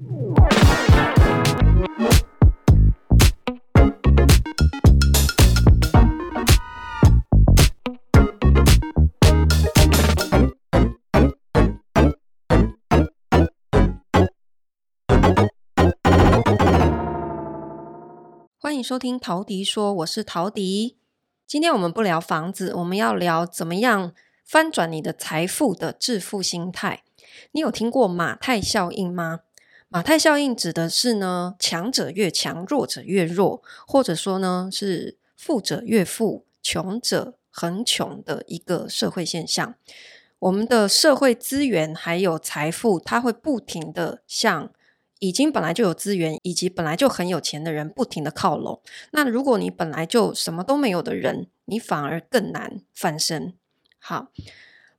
欢迎收听陶迪说，我是陶迪。今天我们不聊房子，我们要聊怎么样翻转你的财富的致富心态。你有听过马太效应吗？马太效应指的是呢，强者越强，弱者越弱，或者说呢，是富者越富，穷者很穷的一个社会现象。我们的社会资源还有财富，它会不停地向已经本来就有资源，以及本来就很有钱的人不停的靠拢。那如果你本来就什么都没有的人，你反而更难翻身。好，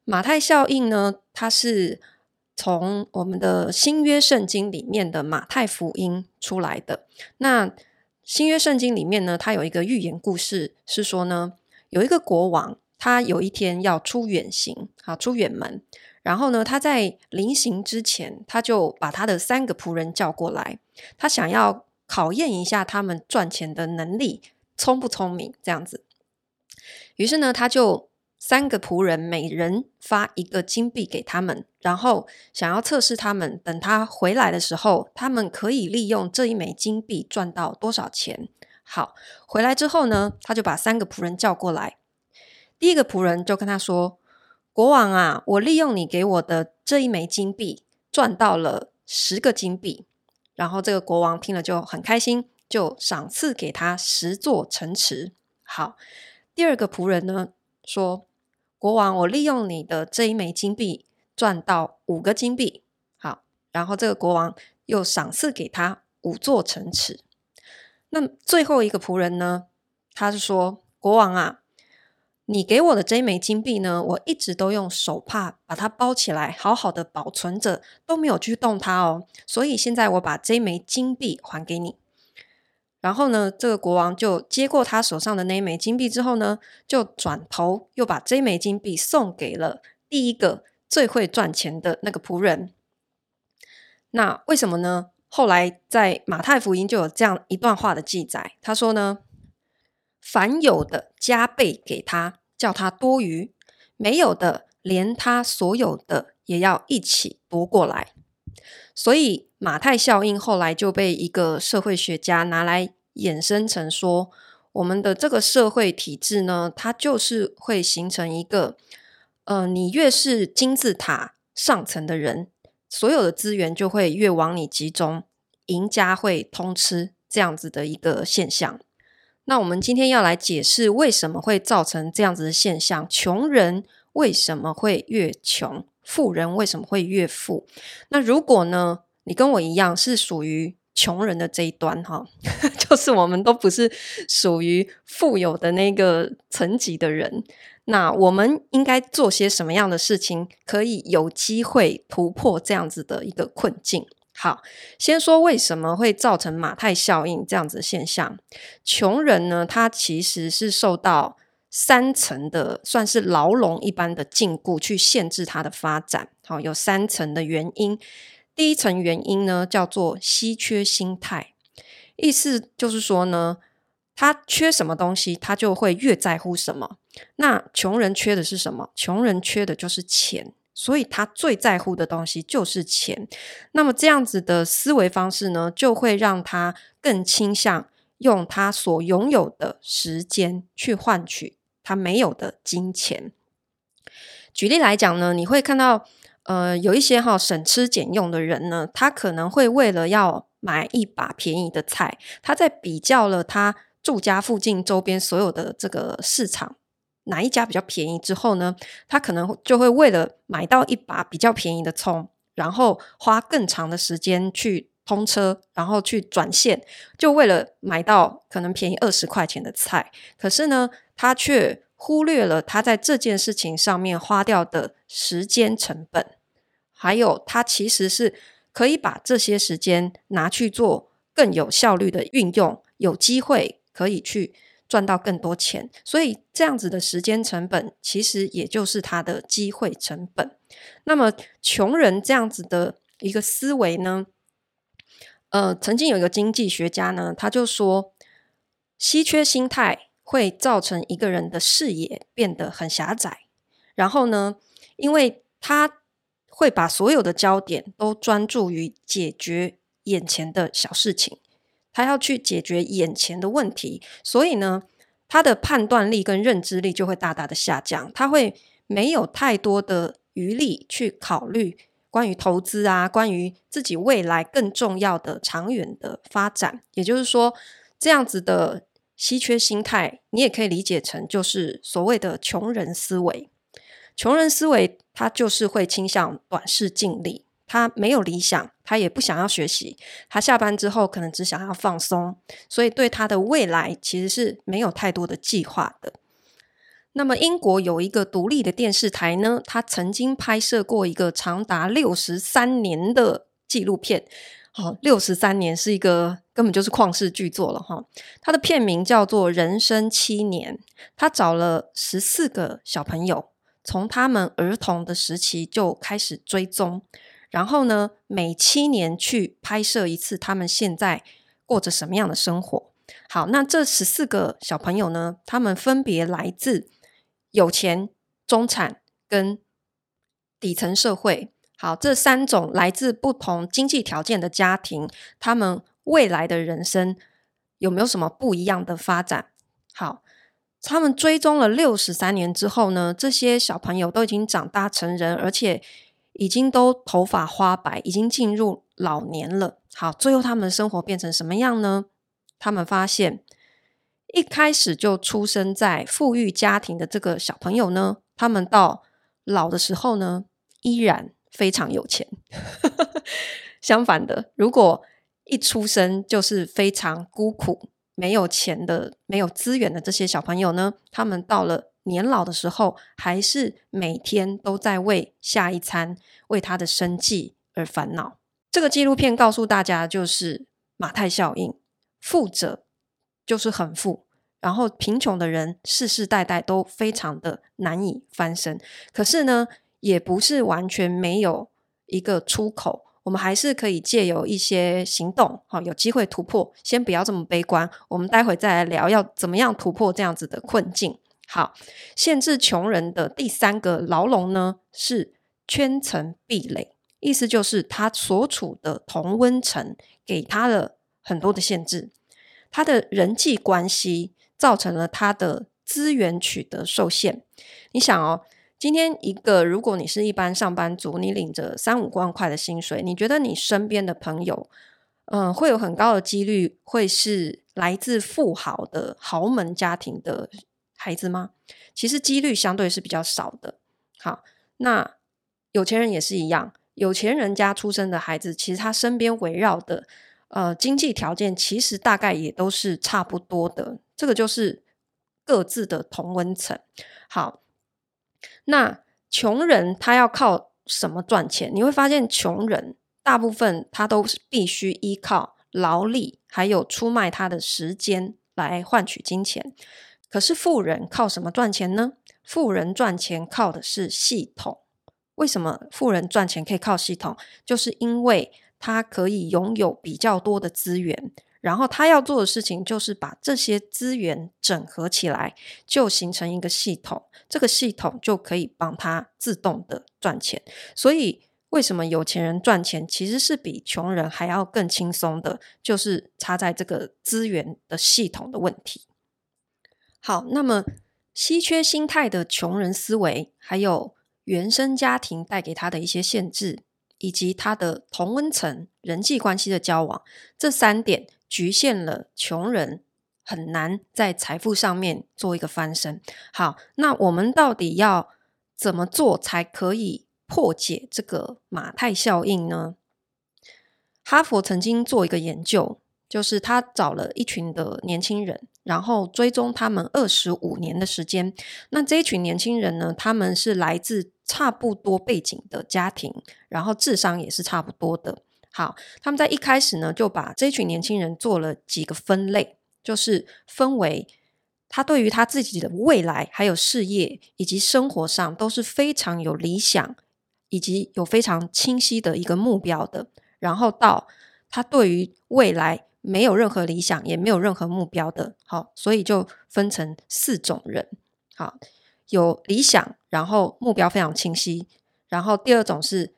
马太效应呢，它是从我们的新约圣经里面的马太福音出来的。那新约圣经里面呢，它有一个寓言故事，是说呢，有一个国王，他有一天要出远行，啊，出远门。然后呢，他在临行之前，他就把他的三个仆人叫过来，他想要考验一下他们赚钱的能力，聪不聪明这样子。于是呢，他就三个仆人每人发一个金币给他们，然后想要测试他们，等他回来的时候，他们可以利用这一枚金币赚到多少钱。好，回来之后呢，他就把三个仆人叫过来，第一个仆人就跟他说。国王啊，我利用你给我的这一枚金币赚到了十个金币，然后这个国王听了就很开心，就赏赐给他十座城池。好，第二个仆人呢说：“国王，我利用你的这一枚金币赚到五个金币。”好，然后这个国王又赏赐给他五座城池。那最后一个仆人呢，他是说：“国王啊。”你给我的这枚金币呢，我一直都用手帕把它包起来，好好的保存着，都没有去动它哦。所以现在我把这枚金币还给你。然后呢，这个国王就接过他手上的那一枚金币之后呢，就转头又把这枚金币送给了第一个最会赚钱的那个仆人。那为什么呢？后来在马太福音就有这样一段话的记载，他说呢，凡有的加倍给他。叫他多余，没有的，连他所有的也要一起夺过来。所以马太效应后来就被一个社会学家拿来衍生成说，我们的这个社会体制呢，它就是会形成一个，呃，你越是金字塔上层的人，所有的资源就会越往你集中，赢家会通吃这样子的一个现象。那我们今天要来解释为什么会造成这样子的现象，穷人为什么会越穷，富人为什么会越富？那如果呢，你跟我一样是属于穷人的这一端哈，就是我们都不是属于富有的那个层级的人，那我们应该做些什么样的事情，可以有机会突破这样子的一个困境？好，先说为什么会造成马太效应这样子的现象。穷人呢，他其实是受到三层的，算是牢笼一般的禁锢，去限制他的发展。好，有三层的原因。第一层原因呢，叫做稀缺心态，意思就是说呢，他缺什么东西，他就会越在乎什么。那穷人缺的是什么？穷人缺的就是钱。所以他最在乎的东西就是钱，那么这样子的思维方式呢，就会让他更倾向用他所拥有的时间去换取他没有的金钱。举例来讲呢，你会看到，呃，有一些哈省吃俭用的人呢，他可能会为了要买一把便宜的菜，他在比较了他住家附近周边所有的这个市场。哪一家比较便宜之后呢，他可能就会为了买到一把比较便宜的葱，然后花更长的时间去通车，然后去转线，就为了买到可能便宜二十块钱的菜。可是呢，他却忽略了他在这件事情上面花掉的时间成本，还有他其实是可以把这些时间拿去做更有效率的运用，有机会可以去。赚到更多钱，所以这样子的时间成本其实也就是他的机会成本。那么穷人这样子的一个思维呢，呃，曾经有一个经济学家呢，他就说，稀缺心态会造成一个人的视野变得很狭窄，然后呢，因为他会把所有的焦点都专注于解决眼前的小事情，他要去解决眼前的问题，所以呢，他的判断力跟认知力就会大大的下降，他会没有太多的余力去考虑。关于投资啊，关于自己未来更重要的长远的发展，也就是说，这样子的稀缺心态，你也可以理解成就是所谓的穷人思维。穷人思维，他就是会倾向短视近利，他没有理想，他也不想要学习，他下班之后可能只想要放松，所以对他的未来其实是没有太多的计划的。那么，英国有一个独立的电视台呢，他曾经拍摄过一个长达六十三年的纪录片。好，六十三年是一个根本就是旷世巨作了哈。它的片名叫做《人生七年》，他找了十四个小朋友，从他们儿童的时期就开始追踪，然后呢，每七年去拍摄一次他们现在过着什么样的生活。好，那这十四个小朋友呢，他们分别来自。有钱、中产跟底层社会，好，这三种来自不同经济条件的家庭，他们未来的人生有没有什么不一样的发展？好，他们追踪了六十三年之后呢，这些小朋友都已经长大成人，而且已经都头发花白，已经进入老年了。好，最后他们的生活变成什么样呢？他们发现。一开始就出生在富裕家庭的这个小朋友呢，他们到老的时候呢，依然非常有钱。相反的，如果一出生就是非常孤苦、没有钱的、没有资源的这些小朋友呢，他们到了年老的时候，还是每天都在为下一餐、为他的生计而烦恼。这个纪录片告诉大家，就是马太效应，富者。就是很富，然后贫穷的人世世代代都非常的难以翻身。可是呢，也不是完全没有一个出口，我们还是可以借由一些行动，好，有机会突破。先不要这么悲观，我们待会再来聊要怎么样突破这样子的困境。好，限制穷人的第三个牢笼呢，是圈层壁垒，意思就是他所处的同温层给他了很多的限制。他的人际关系造成了他的资源取得受限。你想哦，今天一个，如果你是一般上班族，你领着三五万块的薪水，你觉得你身边的朋友，嗯、会有很高的几率会是来自富豪的豪门家庭的孩子吗？其实几率相对是比较少的。好，那有钱人也是一样，有钱人家出生的孩子，其实他身边围绕的。呃，经济条件其实大概也都是差不多的，这个就是各自的同温层。好，那穷人他要靠什么赚钱？你会发现，穷人大部分他都是必须依靠劳力，还有出卖他的时间来换取金钱。可是富人靠什么赚钱呢？富人赚钱靠的是系统。为什么富人赚钱可以靠系统？就是因为他可以拥有比较多的资源，然后他要做的事情就是把这些资源整合起来，就形成一个系统。这个系统就可以帮他自动的赚钱。所以，为什么有钱人赚钱其实是比穷人还要更轻松的？就是差在这个资源的系统的问题。好，那么稀缺心态的穷人思维，还有原生家庭带给他的一些限制。以及他的同温层人际关系的交往，这三点局限了穷人很难在财富上面做一个翻身。好，那我们到底要怎么做才可以破解这个马太效应呢？哈佛曾经做一个研究，就是他找了一群的年轻人，然后追踪他们二十五年的时间。那这一群年轻人呢，他们是来自差不多背景的家庭，然后智商也是差不多的。好，他们在一开始呢，就把这群年轻人做了几个分类，就是分为他对于他自己的未来、还有事业以及生活上都是非常有理想，以及有非常清晰的一个目标的。然后到他对于未来没有任何理想，也没有任何目标的。好，所以就分成四种人。好，有理想，然后目标非常清晰。然后第二种是，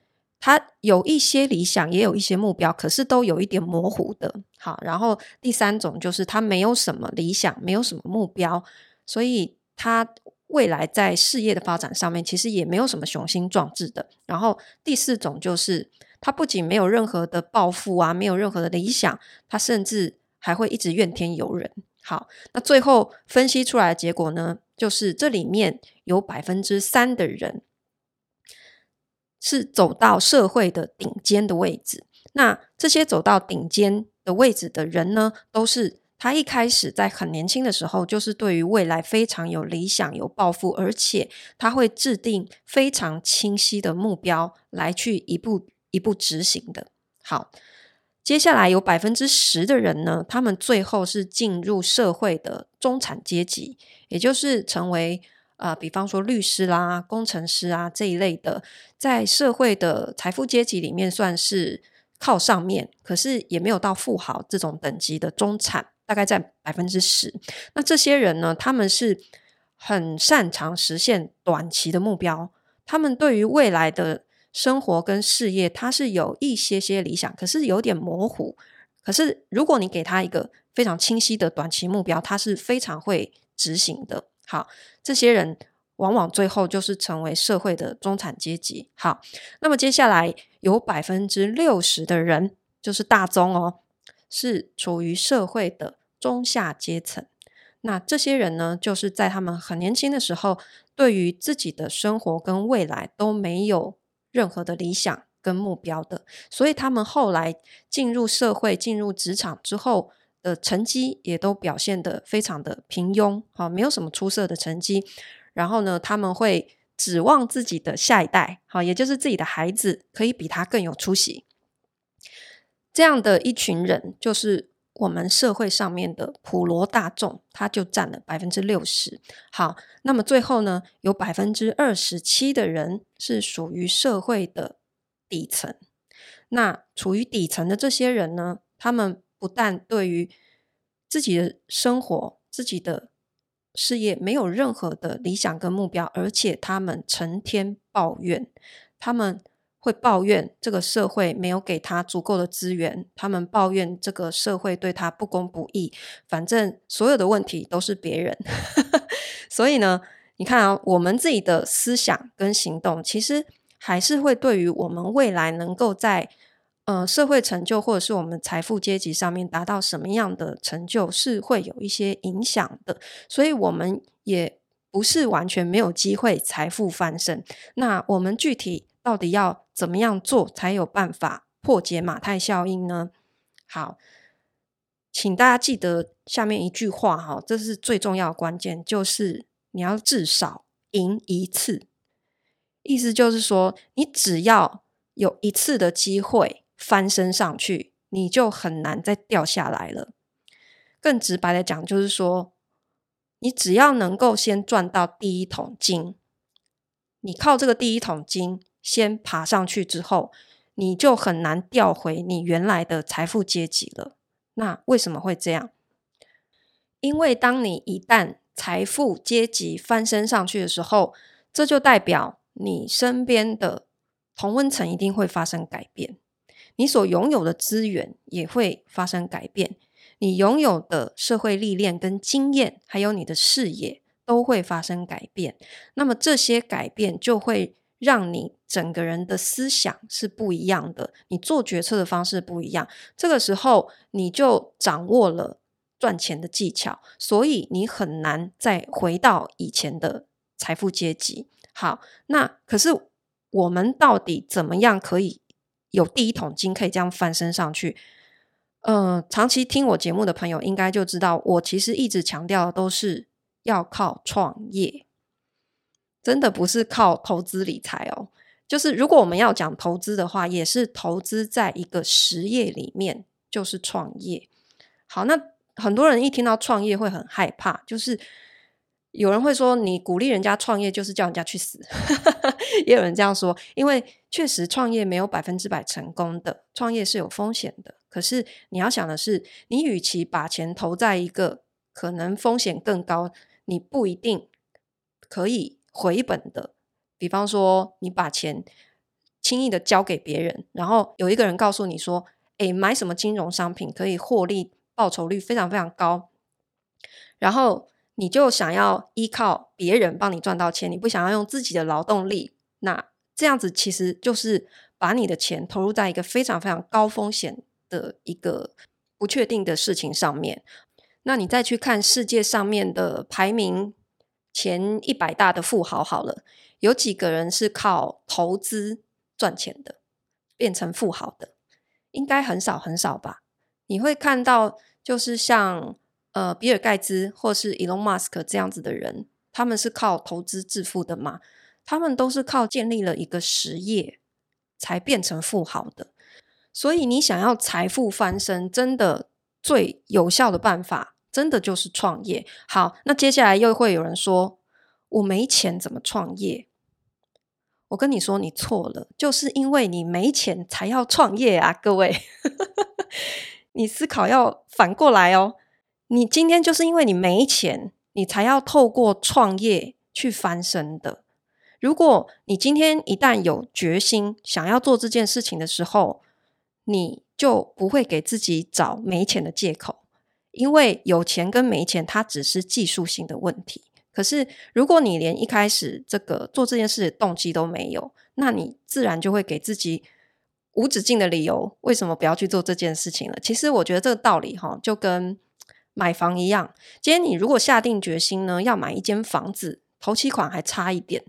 他有一些理想，也有一些目标，可是都有一点模糊的。好，然后第三种就是他没有什么理想，没有什么目标，所以他未来在事业的发展上面，其实也没有什么雄心壮志的。然后第四种就是。他不仅没有任何的抱负啊，没有任何的理想，他甚至还会一直怨天尤人。好，那最后分析出来的结果呢，就是这里面有百分之三的人是走到社会的顶尖的位置。那这些走到顶尖的位置的人呢，都是他一开始在很年轻的时候，就是对于未来非常有理想、有抱负，而且他会制定非常清晰的目标来去一步。一步执行的。好，接下来有百分之十的人呢，他们最后是进入社会的中产阶级，也就是成为呃，比方说律师啦、工程师啊这一类的，在社会的财富阶级里面算是靠上面，可是也没有到富豪这种等级的中产，大概在百分之十。那这些人呢，他们是很擅长实现短期的目标，他们对于未来的。生活跟事业，他是有一些些理想，可是有点模糊。可是如果你给他一个非常清晰的短期目标，他是非常会执行的。好，这些人往往最后就是成为社会的中产阶级。好，那么接下来有百分之六十的人，就是大宗哦，是处于社会的中下阶层。那这些人呢，就是在他们很年轻的时候，对于自己的生活跟未来都没有。任何的理想跟目标的，所以他们后来进入社会、进入职场之后的成绩也都表现得非常的平庸，好，没有什么出色的成绩。然后呢，他们会指望自己的下一代，好，也就是自己的孩子，可以比他更有出息。这样的一群人，就是。我们社会上面的普罗大众，他就占了百分之六十。好，那么最后呢，有百分之二十七的人是属于社会的底层。那处于底层的这些人呢，他们不但对于自己的生活、自己的事业没有任何的理想跟目标，而且他们成天抱怨，他们。会抱怨这个社会没有给他足够的资源，他们抱怨这个社会对他不公不义，反正所有的问题都是别人。所以呢，你看啊，我们自己的思想跟行动，其实还是会对于我们未来能够在呃社会成就或者是我们财富阶级上面达到什么样的成就，是会有一些影响的。所以我们也不是完全没有机会财富翻身。那我们具体。到底要怎么样做才有办法破解马太效应呢？好，请大家记得下面一句话哈，这是最重要的关键，就是你要至少赢一次。意思就是说，你只要有一次的机会翻身上去，你就很难再掉下来了。更直白的讲，就是说，你只要能够先赚到第一桶金，你靠这个第一桶金。先爬上去之后，你就很难掉回你原来的财富阶级了。那为什么会这样？因为当你一旦财富阶级翻身上去的时候，这就代表你身边的同温层一定会发生改变，你所拥有的资源也会发生改变，你拥有的社会历练跟经验，还有你的视野都会发生改变。那么这些改变就会。让你整个人的思想是不一样的，你做决策的方式不一样。这个时候，你就掌握了赚钱的技巧，所以你很难再回到以前的财富阶级。好，那可是我们到底怎么样可以有第一桶金，可以这样翻身上去？呃，长期听我节目的朋友应该就知道，我其实一直强调的都是要靠创业。真的不是靠投资理财哦，就是如果我们要讲投资的话，也是投资在一个实业里面，就是创业。好，那很多人一听到创业会很害怕，就是有人会说，你鼓励人家创业就是叫人家去死，也有人这样说，因为确实创业没有百分之百成功的，创业是有风险的。可是你要想的是，你与其把钱投在一个可能风险更高，你不一定可以回本的，比方说你把钱轻易的交给别人，然后有一个人告诉你说，诶，买什么金融商品可以获利，报酬率非常非常高，然后。你就想要依靠别人帮你赚到钱，你不想要用自己的劳动力，那这样子其实就是把你的钱投入在一个非常非常高风险的一个不确定的事情上面。那你再去看世界上面的排名前一百大的富豪好了，有几个人是靠投资赚钱的，变成富豪的？应该很少很少吧？你会看到就是像。呃，比尔盖茨或是 Elon Musk 这样子的人，他们是靠投资致富的嘛？他们都是靠建立了一个实业才变成富豪的。所以，你想要财富翻身，真的最有效的办法，真的就是创业。好，那接下来又会有人说，我没钱怎么创业？我跟你说，你错了，就是因为你没钱才要创业啊，各位，你思考要反过来哦。你今天就是因为你没钱，你才要透过创业去翻身的。如果你今天一旦有决心想要做这件事情的时候，你就不会给自己找没钱的借口，因为有钱跟没钱它只是技术性的问题。可是如果你连一开始这个做这件事的动机都没有，那你自然就会给自己无止境的理由，为什么不要去做这件事情了？其实我觉得这个道理哈，就跟买房一样，今天你如果下定决心呢，要买一间房子，头期款还差一点，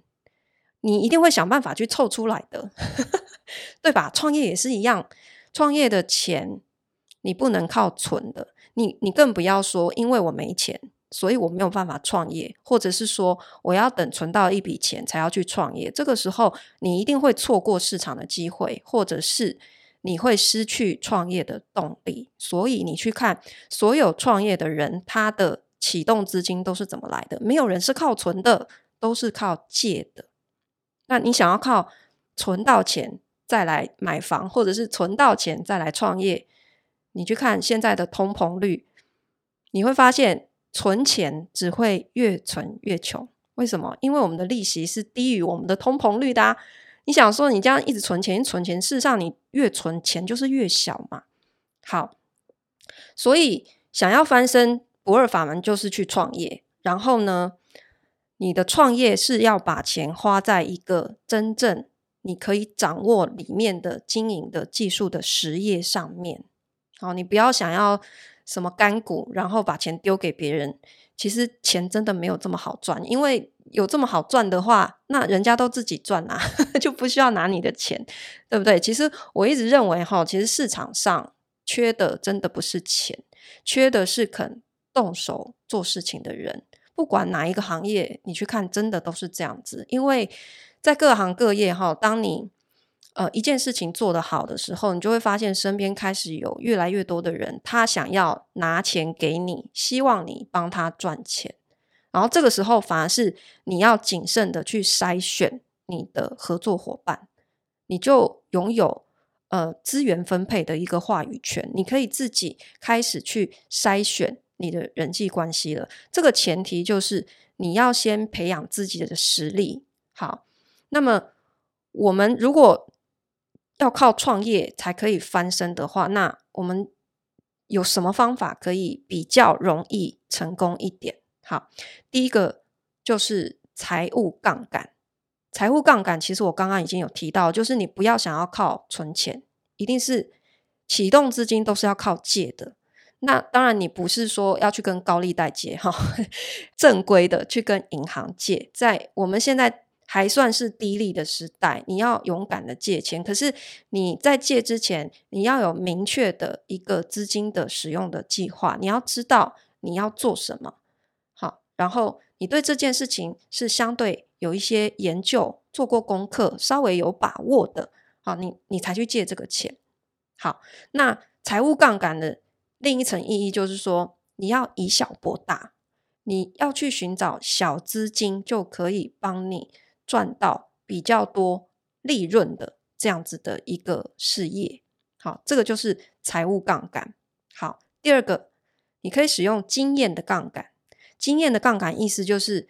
你一定会想办法去凑出来的，对吧？创业也是一样，创业的钱你不能靠存的，你你更不要说，因为我没钱，所以我没有办法创业，或者是说我要等存到一笔钱才要去创业，这个时候你一定会错过市场的机会，或者是。你会失去创业的动力，所以你去看所有创业的人，他的启动资金都是怎么来的？没有人是靠存的，都是靠借的。那你想要靠存到钱再来买房，或者是存到钱再来创业，你去看现在的通膨率，你会发现存钱只会越存越穷。为什么？因为我们的利息是低于我们的通膨率的。你想说你这样一直存钱，存钱，事实上你越存钱就是越小嘛。好，所以想要翻身，不二法门就是去创业。然后呢，你的创业是要把钱花在一个真正你可以掌握里面的经营的技术的实业上面。好，你不要想要什么干股，然后把钱丢给别人。其实钱真的没有这么好赚，因为。有这么好赚的话，那人家都自己赚啊，就不需要拿你的钱，对不对？其实我一直认为哈，其实市场上缺的真的不是钱，缺的是肯动手做事情的人。不管哪一个行业，你去看，真的都是这样子。因为在各行各业哈，当你呃一件事情做得好的时候，你就会发现身边开始有越来越多的人，他想要拿钱给你，希望你帮他赚钱。然后这个时候，反而是你要谨慎的去筛选你的合作伙伴，你就拥有呃资源分配的一个话语权，你可以自己开始去筛选你的人际关系了。这个前提就是你要先培养自己的实力。好，那么我们如果要靠创业才可以翻身的话，那我们有什么方法可以比较容易成功一点？好，第一个就是财务杠杆。财务杠杆其实我刚刚已经有提到，就是你不要想要靠存钱，一定是启动资金都是要靠借的。那当然，你不是说要去跟高利贷借哈，正规的去跟银行借。在我们现在还算是低利的时代，你要勇敢的借钱。可是你在借之前，你要有明确的一个资金的使用的计划，你要知道你要做什么。然后你对这件事情是相对有一些研究、做过功课、稍微有把握的，好，你你才去借这个钱。好，那财务杠杆的另一层意义就是说，你要以小博大，你要去寻找小资金就可以帮你赚到比较多利润的这样子的一个事业。好，这个就是财务杠杆。好，第二个，你可以使用经验的杠杆。经验的杠杆意思就是，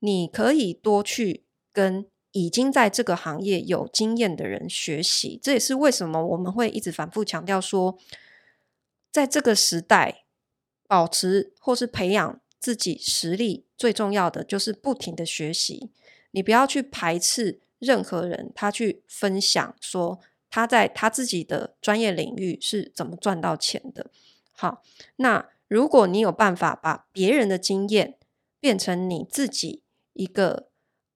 你可以多去跟已经在这个行业有经验的人学习。这也是为什么我们会一直反复强调说，在这个时代，保持或是培养。自己实力最重要的就是不停的学习，你不要去排斥任何人，他去分享说他在他自己的专业领域是怎么赚到钱的。好，那如果你有办法把别人的经验变成你自己一个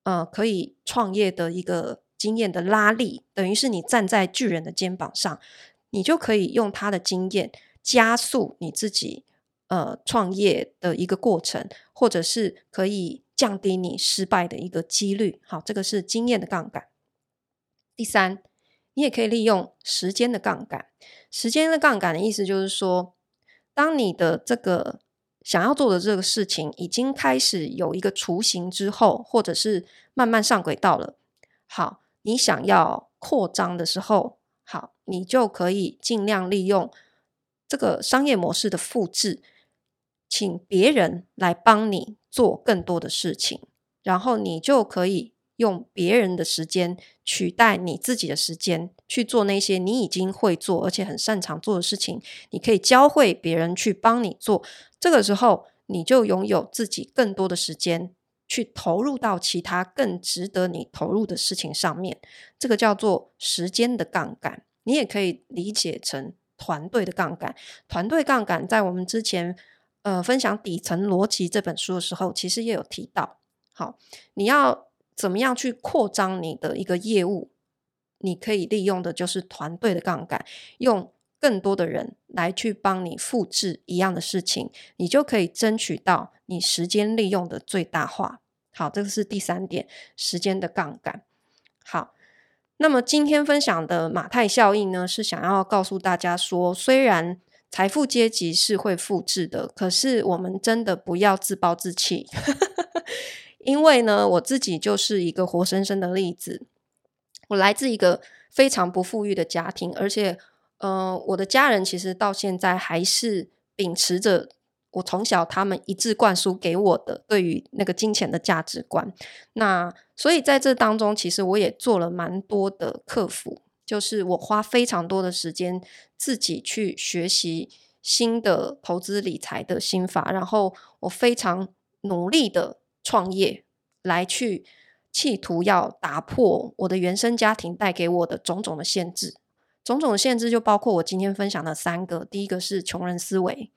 呃可以创业的一个经验的拉力，等于是你站在巨人的肩膀上，你就可以用他的经验加速你自己。呃，创业的一个过程，或者是可以降低你失败的一个几率。好，这个是经验的杠杆。第三，你也可以利用时间的杠杆。时间的杠杆的意思就是说，当你的这个想要做的这个事情已经开始有一个雏形之后，或者是慢慢上轨道了，好，你想要扩张的时候，好，你就可以尽量利用这个商业模式的复制。请别人来帮你做更多的事情，然后你就可以用别人的时间取代你自己的时间去做那些你已经会做而且很擅长做的事情。你可以教会别人去帮你做，这个时候你就拥有自己更多的时间去投入到其他更值得你投入的事情上面。这个叫做时间的杠杆，你也可以理解成团队的杠杆。团队杠杆在我们之前。呃，分享底层逻辑这本书的时候，其实也有提到。好，你要怎么样去扩张你的一个业务？你可以利用的就是团队的杠杆，用更多的人来去帮你复制一样的事情，你就可以争取到你时间利用的最大化。好，这个是第三点，时间的杠杆。好，那么今天分享的马太效应呢，是想要告诉大家说，虽然财富阶级是会复制的，可是我们真的不要自暴自弃，因为呢，我自己就是一个活生生的例子。我来自一个非常不富裕的家庭，而且，呃，我的家人其实到现在还是秉持着我从小他们一致灌输给我的对于那个金钱的价值观。那所以在这当中，其实我也做了蛮多的克服。就是我花非常多的时间自己去学习新的投资理财的心法，然后我非常努力的创业，来去企图要打破我的原生家庭带给我的种种的限制。种种限制就包括我今天分享的三个：第一个是穷人思维，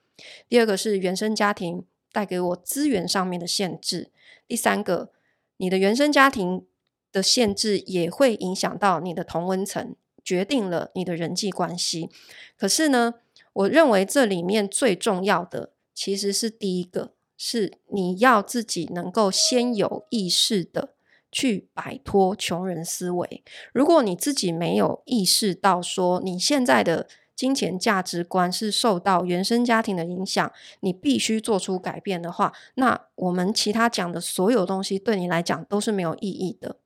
第二个是原生家庭带给我资源上面的限制，第三个，你的原生家庭的限制也会影响到你的同温层，决定了你的人际关系。可是呢，我认为这里面最重要的其实是第一个，是你要自己能够先有意识的去摆脱穷人思维。如果你自己没有意识到说你现在的金钱价值观是受到原生家庭的影响，你必须做出改变的话，那我们其他讲的所有东西对你来讲都是没有意义的。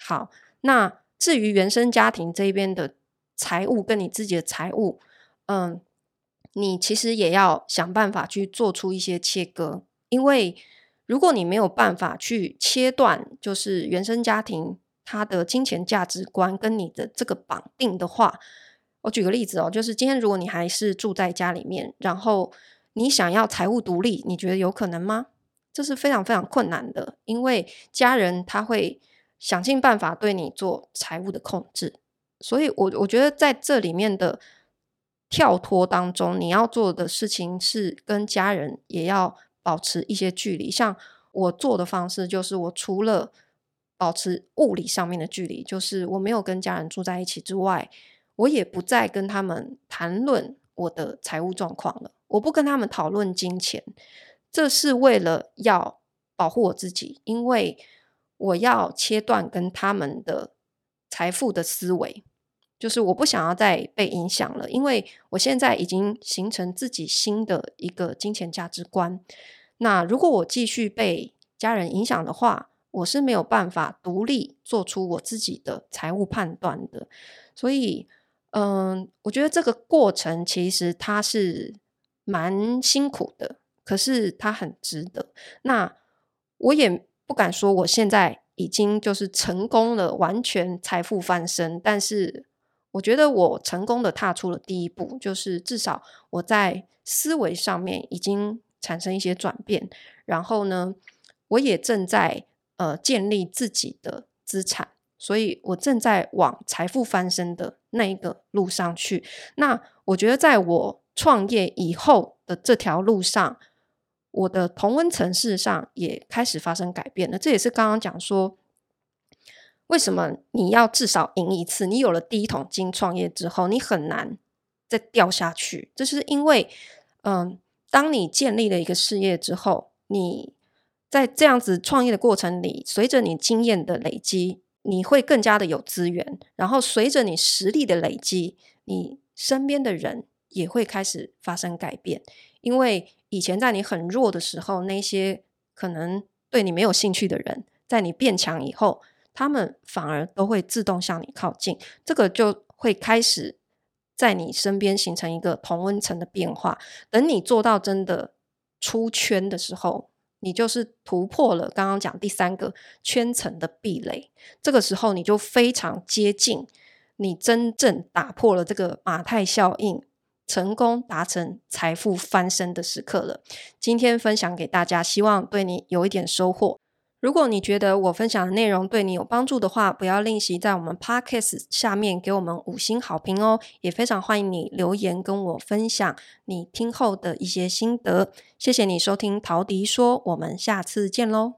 好，那至于原生家庭这边的财务跟你自己的财务，嗯，你其实也要想办法去做出一些切割，因为如果你没有办法去切断，就是原生家庭他的金钱价值观跟你的这个绑定的话，我举个例子哦，就是今天如果你还是住在家里面，然后你想要财务独立，你觉得有可能吗？这是非常非常困难的，因为家人他会。想尽办法对你做财务的控制，所以我我觉得在这里面的跳脱当中，你要做的事情是跟家人也要保持一些距离。像我做的方式，就是我除了保持物理上面的距离，就是我没有跟家人住在一起之外，我也不再跟他们谈论我的财务状况了。我不跟他们讨论金钱，这是为了要保护我自己，因为。我要切断跟他们的财富的思维，就是我不想要再被影响了，因为我现在已经形成自己新的一个金钱价值观。那如果我继续被家人影响的话，我是没有办法独立做出我自己的财务判断的。所以，嗯，我觉得这个过程其实它是蛮辛苦的，可是它很值得。那我也不敢说我现在已经就是成功了，完全财富翻身，但是我觉得我成功的踏出了第一步，就是至少我在思维上面已经。产生一些转变，然后呢，我也正在呃建立自己的资产，所以我正在往财富翻身的那一个路上去。那我觉得，在我创业以后的这条路上，我的同温层事实上也开始发生改变了。这也是刚刚讲说，为什么你要至少赢一次？你有了第一桶金创业之后，你很难再掉下去。这是因为，嗯、当你建立了一个事业之后，你在这样子创业的过程里，随着你经验的累积，你会更加的有资源。然后随着你实力的累积，你身边的人也会开始发生改变。因为以前在你很弱的时候，那些可能对你没有兴趣的人，在你变强以后，他们反而都会自动向你靠近。这个就会开始。在你身边形成一个同温层的变化。等你做到真的出圈的时候，你就是突破了刚刚讲第三个圈层的壁垒。这个时候，你就非常接近你真正打破了这个马太效应，成功达成财富翻身的时刻了。今天分享给大家，希望对你有一点收获。如果你觉得我分享的内容对你有帮助的话，不要吝惜在我们 Podcast 下面给我们五星好评哦，也非常欢迎你留言跟我分享你听后的一些心得。谢谢你收听陶迪说，我们下次见喽。